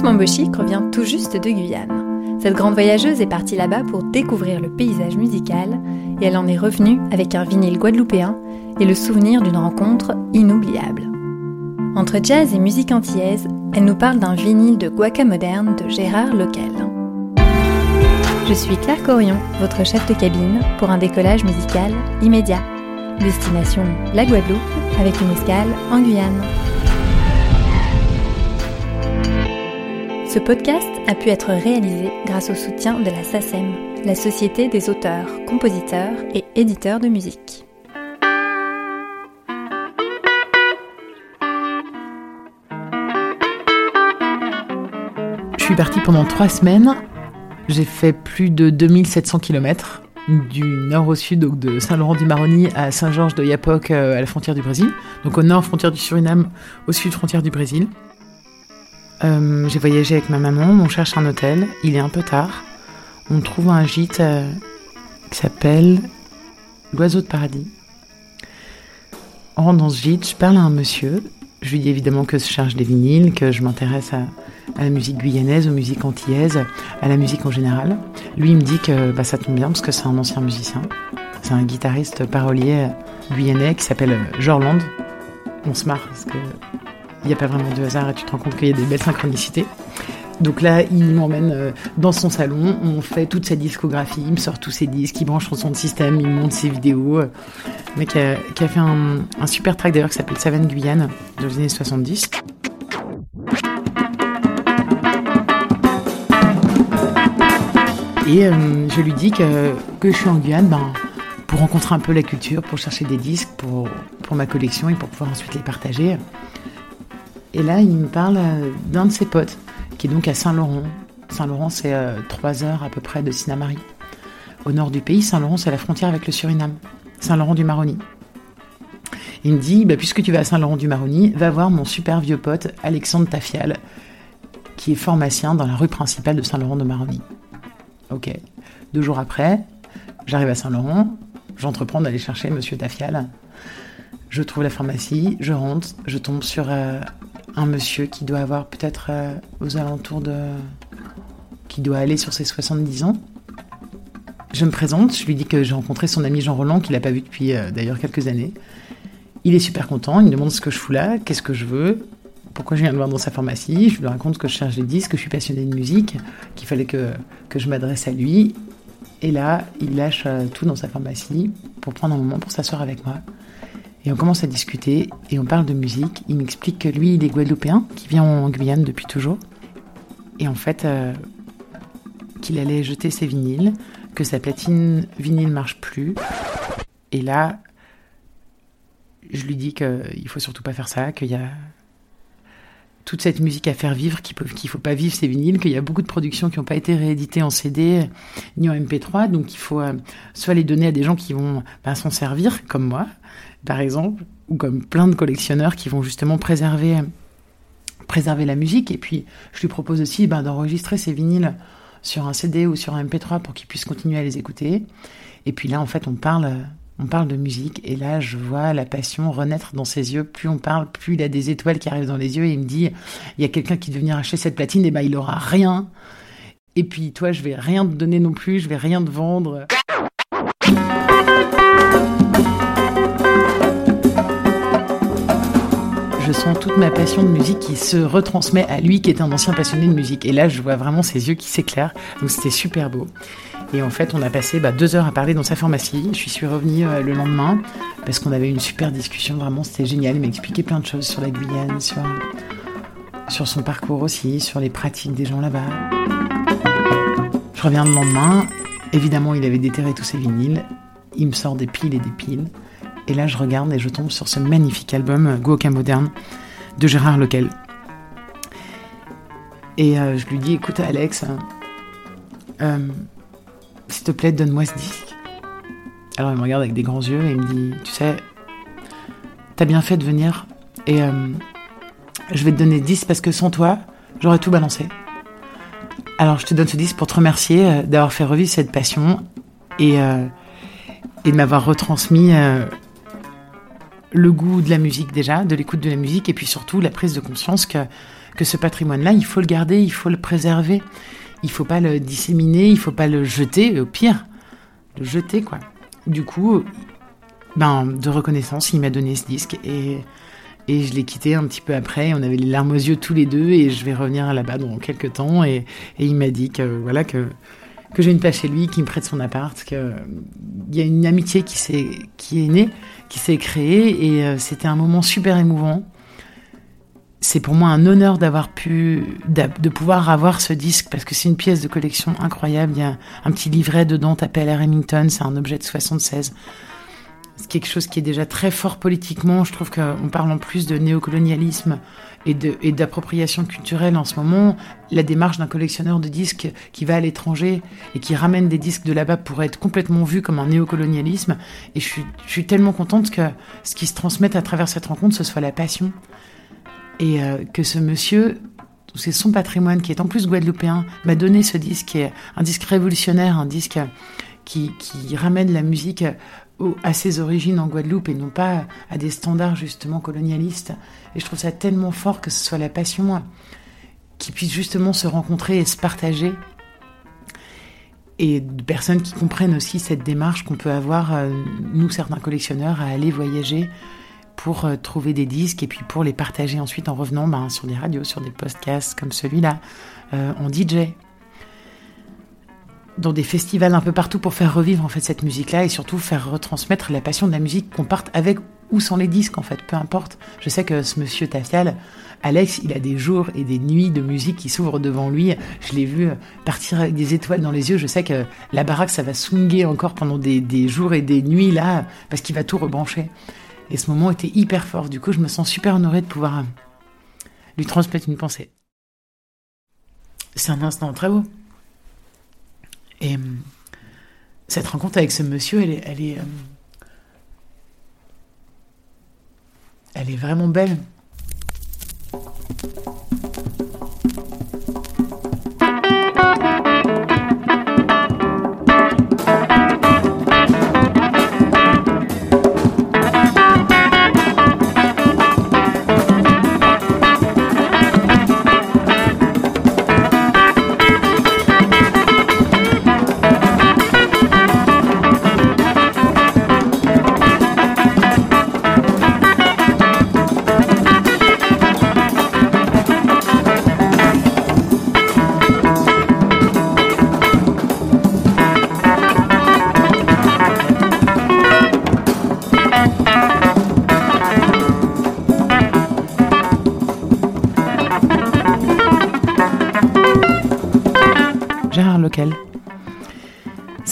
Florence revient tout juste de Guyane. Cette grande voyageuse est partie là-bas pour découvrir le paysage musical et elle en est revenue avec un vinyle guadeloupéen et le souvenir d'une rencontre inoubliable. Entre jazz et musique antillaise, elle nous parle d'un vinyle de guaca moderne de Gérard Lequel. Je suis Claire Corion, votre chef de cabine, pour un décollage musical immédiat. Destination la Guadeloupe, avec une escale en Guyane. Ce podcast a pu être réalisé grâce au soutien de la SACEM, la Société des auteurs, compositeurs et éditeurs de musique. Je suis partie pendant trois semaines. J'ai fait plus de 2700 km du nord au sud, donc de Saint-Laurent-du-Maroni à Saint-Georges de Yapoc euh, à la frontière du Brésil. Donc au nord, frontière du Suriname, au sud, frontière du Brésil. Euh, j'ai voyagé avec ma maman, on cherche un hôtel, il est un peu tard. On trouve un gîte euh, qui s'appelle l'Oiseau de Paradis. On rentre dans ce gîte, je parle à un monsieur. Je lui dis évidemment que je cherche des vinyles, que je m'intéresse à, la musique guyanaise, aux musiques antillaises, à la musique en général. Lui, il me dit que bah, ça tombe bien parce que c'est un ancien musicien. C'est un guitariste parolier guyanais qui s'appelle Jorland. On se marre parce que il n'y a pas vraiment de hasard et tu te rends compte qu'il y a des belles synchronicités. Donc là, il m'emmène euh, dans son salon, on fait toute sa discographie, il me sort tous ses disques, il branche son système, il monte ses vidéos. A, qui a fait un, un super track d'ailleurs qui s'appelle Savane Guyane, dans les années 70. Et euh, je lui dis que, que je suis en Guyane ben, pour rencontrer un peu la culture, pour chercher des disques pour, pour ma collection et pour pouvoir ensuite les partager. Et là, il me parle euh, d'un de ses potes, qui est donc à Saint-Laurent. Saint-Laurent, c'est euh, trois heures à peu près de Sinamari. Au nord du pays, Saint-Laurent, c'est la frontière avec le Suriname. Saint-Laurent-du-Maroni. Il me dit, bah, puisque tu vas à Saint-Laurent-du-Maroni, va voir mon super vieux pote Alexandre Tafial, qui est pharmacien dans la rue principale de Saint-Laurent-de-Maroni. Ok. Deux jours après, j'arrive à Saint-Laurent, j'entreprends d'aller chercher Monsieur Tafial. Je trouve la pharmacie, je rentre, je tombe sur euh, un monsieur qui doit avoir peut-être euh, aux alentours de... qui doit aller sur ses 70 ans. Je me présente, je lui dis que j'ai rencontré son ami Jean Roland, qu'il n'a pas vu depuis euh, d'ailleurs quelques années. Il est super content, il me demande ce que je fous là, qu'est-ce que je veux, pourquoi je viens le voir dans sa pharmacie. Je lui raconte que je cherche des disques, que je suis passionné de musique, qu'il fallait que, que je m'adresse à lui. Et là, il lâche euh, tout dans sa pharmacie pour prendre un moment pour s'asseoir avec moi. Et on commence à discuter et on parle de musique. Il m'explique que lui, il est guadeloupéen, qui vient en Guyane depuis toujours. Et en fait, euh, qu'il allait jeter ses vinyles, que sa platine vinyle marche plus. Et là, je lui dis qu'il faut surtout pas faire ça, qu'il y a toute cette musique à faire vivre, qu'il ne faut pas vivre ces vinyles, qu'il y a beaucoup de productions qui n'ont pas été rééditées en CD ni en MP3, donc il faut euh, soit les donner à des gens qui vont ben, s'en servir, comme moi, par exemple, ou comme plein de collectionneurs qui vont justement préserver, préserver la musique. Et puis, je lui propose aussi ben, d'enregistrer ces vinyles sur un CD ou sur un MP3 pour qu'ils puissent continuer à les écouter. Et puis là, en fait, on parle on parle de musique et là je vois la passion renaître dans ses yeux. Plus on parle, plus il a des étoiles qui arrivent dans les yeux et il me dit il y a quelqu'un qui veut venir acheter cette platine et ben il aura rien. Et puis toi je vais rien te donner non plus, je vais rien te vendre. Je sens toute ma passion de musique qui se retransmet à lui qui est un ancien passionné de musique. Et là je vois vraiment ses yeux qui s'éclairent. Donc c'était super beau. Et en fait, on a passé bah, deux heures à parler dans sa pharmacie. Je suis revenue euh, le lendemain parce qu'on avait une super discussion. Vraiment, c'était génial. Il m'a expliqué plein de choses sur la Guyane, sur, sur son parcours aussi, sur les pratiques des gens là-bas. Je reviens le lendemain. Évidemment, il avait déterré tous ses vinyles. Il me sort des piles et des piles. Et là, je regarde et je tombe sur ce magnifique album Goka Moderne de Gérard Lequel. Et euh, je lui dis, écoute Alex, euh, s'il te plaît, donne-moi ce disque. Alors il me regarde avec des grands yeux et il me dit, tu sais, t'as bien fait de venir et euh, je vais te donner 10 parce que sans toi, j'aurais tout balancé. Alors je te donne ce disque pour te remercier euh, d'avoir fait revivre cette passion euh, et de m'avoir retransmis le goût de la musique déjà, de l'écoute de la musique et puis surtout la prise de conscience que, que ce patrimoine-là, il faut le garder, il faut le préserver il faut pas le disséminer, il faut pas le jeter, au pire, le jeter quoi. Du coup, ben de reconnaissance, il m'a donné ce disque et et je l'ai quitté un petit peu après. On avait les larmes aux yeux tous les deux et je vais revenir là-bas dans quelques temps et, et il m'a dit que voilà que que j'ai une place chez lui, qu'il me prête son appart, qu'il y a une amitié qui s'est qui est née, qui s'est créée et euh, c'était un moment super émouvant c'est pour moi un honneur d'avoir pu, de pouvoir avoir ce disque parce que c'est une pièce de collection incroyable. Il y a un petit livret dedans, tapé à Remington, c'est un objet de 76. C'est quelque chose qui est déjà très fort politiquement. Je trouve qu'on parle en plus de néocolonialisme et d'appropriation culturelle en ce moment. La démarche d'un collectionneur de disques qui va à l'étranger et qui ramène des disques de là-bas pourrait être complètement vu comme un néocolonialisme. Et je suis, je suis tellement contente que ce qui se transmette à travers cette rencontre, ce soit la passion et euh, que ce monsieur, c'est son patrimoine qui est en plus guadeloupéen, m'a donné ce disque qui est un disque révolutionnaire, un disque qui, qui ramène la musique à ses origines en Guadeloupe et non pas à des standards justement colonialistes. Et je trouve ça tellement fort que ce soit la passion qui puisse justement se rencontrer et se partager. Et de personnes qui comprennent aussi cette démarche qu'on peut avoir, euh, nous certains collectionneurs, à aller voyager pour euh, trouver des disques et puis pour les partager ensuite en revenant ben, sur des radios, sur des podcasts comme celui-là, euh, en DJ, dans des festivals un peu partout pour faire revivre en fait cette musique-là et surtout faire retransmettre la passion de la musique qu'on parte avec ou sans les disques en fait, peu importe. Je sais que ce monsieur Tafial, Alex, il a des jours et des nuits de musique qui s'ouvrent devant lui. Je l'ai vu partir avec des étoiles dans les yeux. Je sais que la baraque, ça va swinguer encore pendant des, des jours et des nuits là, parce qu'il va tout rebrancher. Et ce moment était hyper fort. Du coup, je me sens super honorée de pouvoir lui transmettre une pensée. C'est un instant très beau. Et euh, cette rencontre avec ce monsieur, elle est, elle est, euh, elle est vraiment belle.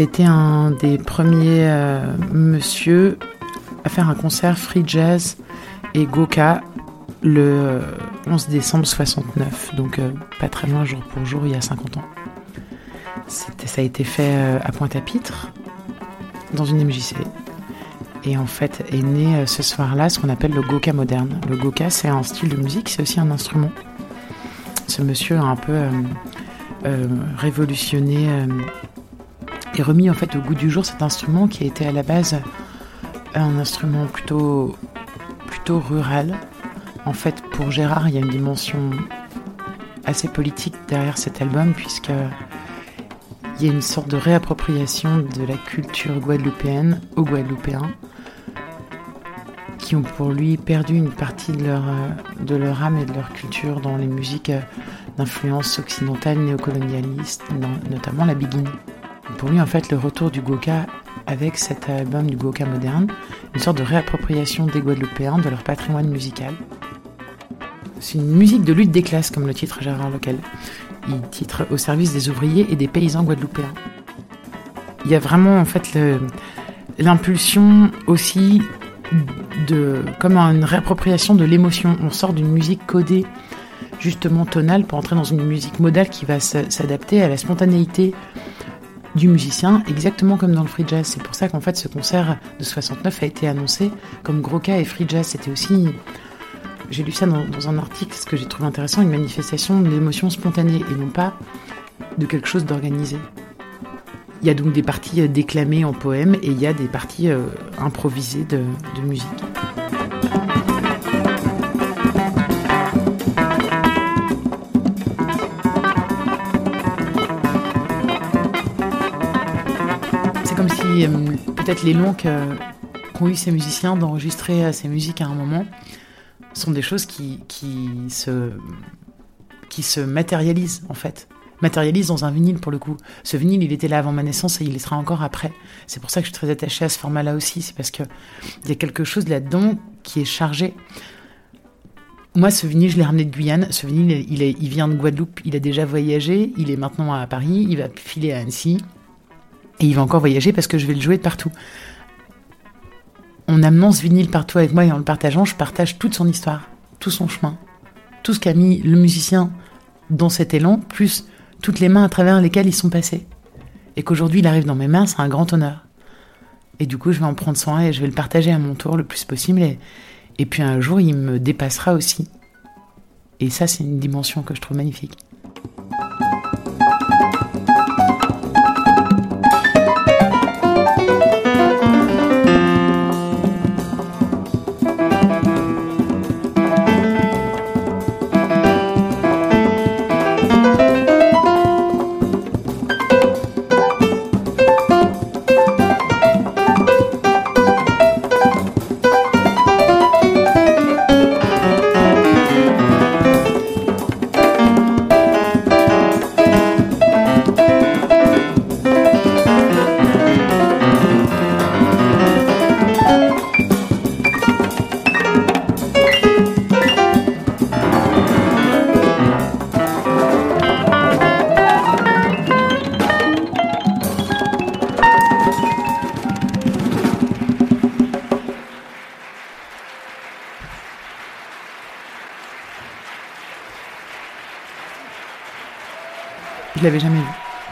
Été un des premiers euh, monsieur à faire un concert free jazz et Goka le 11 décembre 69, donc euh, pas très loin jour pour jour, il y a 50 ans. Ça a été fait euh, à Pointe-à-Pitre, dans une MJC. Et en fait est né ce soir-là ce qu'on appelle le Goka moderne. Le Goka, c'est un style de musique, c'est aussi un instrument. Ce monsieur a un peu révolutionné et remis en fait au goût du jour cet instrument qui été à la base un instrument plutôt, plutôt rural. En fait, pour Gérard, il y a une dimension assez politique derrière cet album, puisque il y a une sorte de réappropriation de la culture guadeloupéenne aux Guadeloupéens, qui ont pour lui perdu une partie de leur, de leur âme et de leur culture dans les musiques d'influence occidentale néocolonialiste, notamment la biguine. Pour lui, en fait, le retour du Goka avec cet album du Goka moderne, une sorte de réappropriation des Guadeloupéens de leur patrimoine musical. C'est une musique de lutte des classes, comme le titre Gérard Local. Il titre Au service des ouvriers et des paysans guadeloupéens. Il y a vraiment, en fait, l'impulsion aussi de, comme une réappropriation de l'émotion. On sort d'une musique codée, justement tonale, pour entrer dans une musique modale qui va s'adapter à la spontanéité du musicien, exactement comme dans le free jazz. C'est pour ça qu'en fait ce concert de 69 a été annoncé comme gros cas et free jazz. C'était aussi, j'ai lu ça dans, un article, ce que j'ai trouvé intéressant, une manifestation de l'émotion spontanée et non pas de quelque chose d'organisé. Il y a donc des parties euh, déclamées en poème et il y a des parties euh, improvisées de musique. Euh, peut-être les longs qu'ont eu ces musiciens d'enregistrer euh, ces musiques à un moment sont des choses qui, qui, se, qui se matérialisent en fait. Matérialisent dans un vinyle pour le coup. Ce vinyle, il était là avant ma naissance et il y sera encore après. C'est pour ça que je suis très attachée à ce format-là aussi. C'est parce qu'il y a quelque chose là-dedans qui est chargé. Moi, ce vinyle, je l'ai ramené de Guyane. Ce vinyle, il, est, il vient de Guadeloupe. Il a déjà voyagé. Il est maintenant à Paris. Il va filer à Annecy. Et il va encore voyager parce que je vais le jouer de partout. En amenant ce vinyle partout avec moi et en le partageant, je partage toute son histoire, tout son chemin, tout ce qu'a mis le musicien dans cet élan, plus toutes les mains à travers lesquelles ils sont passés. Et qu'aujourd'hui il arrive dans mes mains, c'est un grand honneur. Et du coup, je vais en prendre soin et je vais le partager à mon tour le plus possible. Et, et puis un jour, il me dépassera aussi. Et ça, c'est une dimension que je trouve magnifique. Je l'avais jamais vu.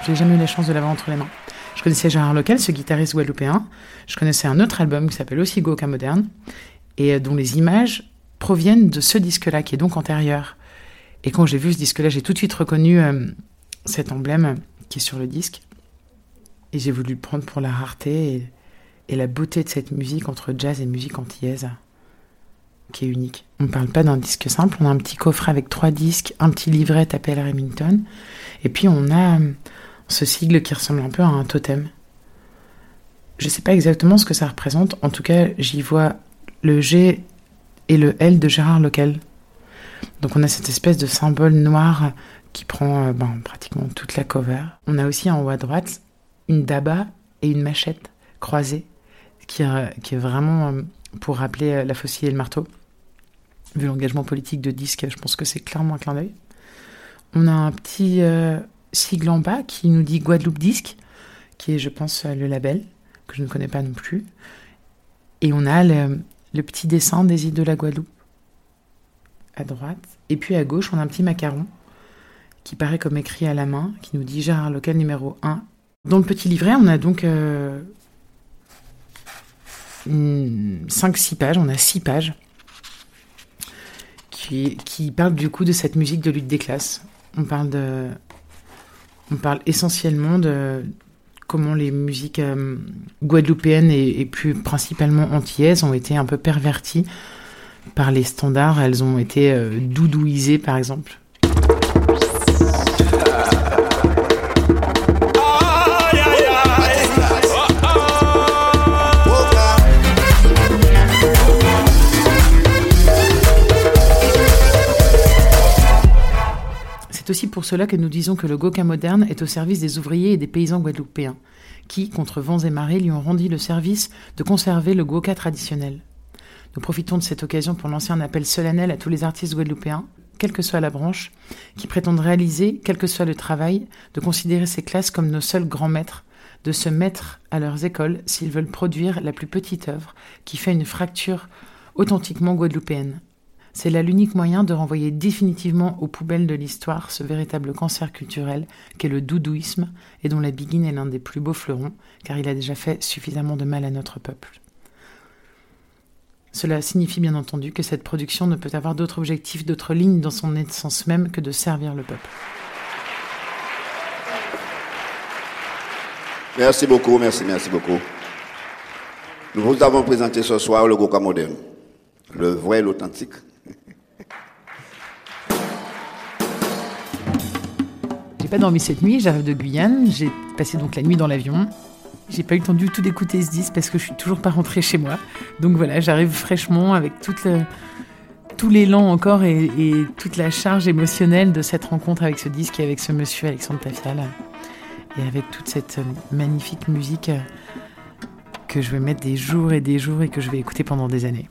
J'ai jamais eu la chance de l'avoir entre les mains. Je connaissais Gérard Local, ce guitariste guadeloupéen. Je connaissais un autre album qui s'appelle aussi Goka Moderne et euh, dont les images proviennent de ce disque-là, qui est donc antérieur. Et quand j'ai vu ce disque-là, j'ai tout de suite reconnu euh, cet emblème qui est sur le disque. Et j'ai voulu le prendre pour la rareté et, et la beauté de cette musique entre jazz et musique antillaise qui est unique. On ne parle pas d'un disque simple, on a un petit coffret avec trois disques, un petit livret tapé à Remington, et puis on a euh, ce sigle qui ressemble un peu à un totem. Je ne sais pas exactement ce que ça représente, en tout cas j'y vois le G et le L de Gérard Local. Donc on a cette espèce de symbole noir qui prend euh, ben, pratiquement toute la cover. On a aussi en haut à droite une daba et une machette croisée, qui, qui est vraiment euh, pour rappeler la faucille et le marteau vu l'engagement politique de disque, je pense que c'est clairement un clin d'œil. On a un petit euh, sigle en bas qui nous dit Guadeloupe Disque, qui est, je pense, le label, que je ne connais pas non plus. Et on a le, petit dessin des îles de la Guadeloupe à droite. Et puis à gauche, on a un petit macaron qui paraît comme écrit à la main, qui nous dit Gérard Local numéro 1. Dans le petit livret, on a donc 5-6 euh, pages, on a 6 pages qui, parle du coup de cette musique de lutte des classes. On parle, de, on parle essentiellement de comment les musiques euh, guadeloupéennes et, plus principalement antillaises ont été un peu perverties par les standards. Elles ont été euh, doudouisées, par exemple. C'est aussi pour cela que nous disons que le Goka moderne est au service des ouvriers et des paysans guadeloupéens, qui, contre vents et marées, lui ont rendu le service de conserver le Goka traditionnel. Nous profitons de cette occasion pour lancer un appel solennel à tous les artistes guadeloupéens, quelle que soit la branche, qui prétendent réaliser, quel que soit le travail, de considérer ces classes comme nos seuls grands maîtres, de se mettre à leurs écoles s'ils veulent produire la plus petite œuvre qui fait une fracture authentiquement guadeloupéenne. C'est là l'unique moyen de renvoyer définitivement aux poubelles de l'histoire ce véritable cancer culturel qu'est le doudouisme et dont la biguine est l'un des plus beaux fleurons, car il a déjà fait suffisamment de mal à notre peuple. Cela signifie bien entendu que cette production ne peut avoir d'autre objectif, d'autre ligne dans son essence même que de servir le peuple. Merci beaucoup, merci, merci beaucoup. Nous vous avons présenté ce soir le Goka moderne, le vrai, l'authentique. J'ai pas dormi cette nuit, j'arrive de Guyane, j'ai passé donc la nuit dans l'avion. J'ai pas eu le temps du tout d'écouter ce disque parce que je suis toujours pas rentrée chez moi. Donc voilà, j'arrive fraîchement avec toute tout l'élan encore et, toute la charge émotionnelle de cette rencontre avec ce disque et avec ce monsieur Alexandre Tafial et avec toute cette magnifique musique que je vais mettre des jours et des jours et que je vais écouter pendant des années.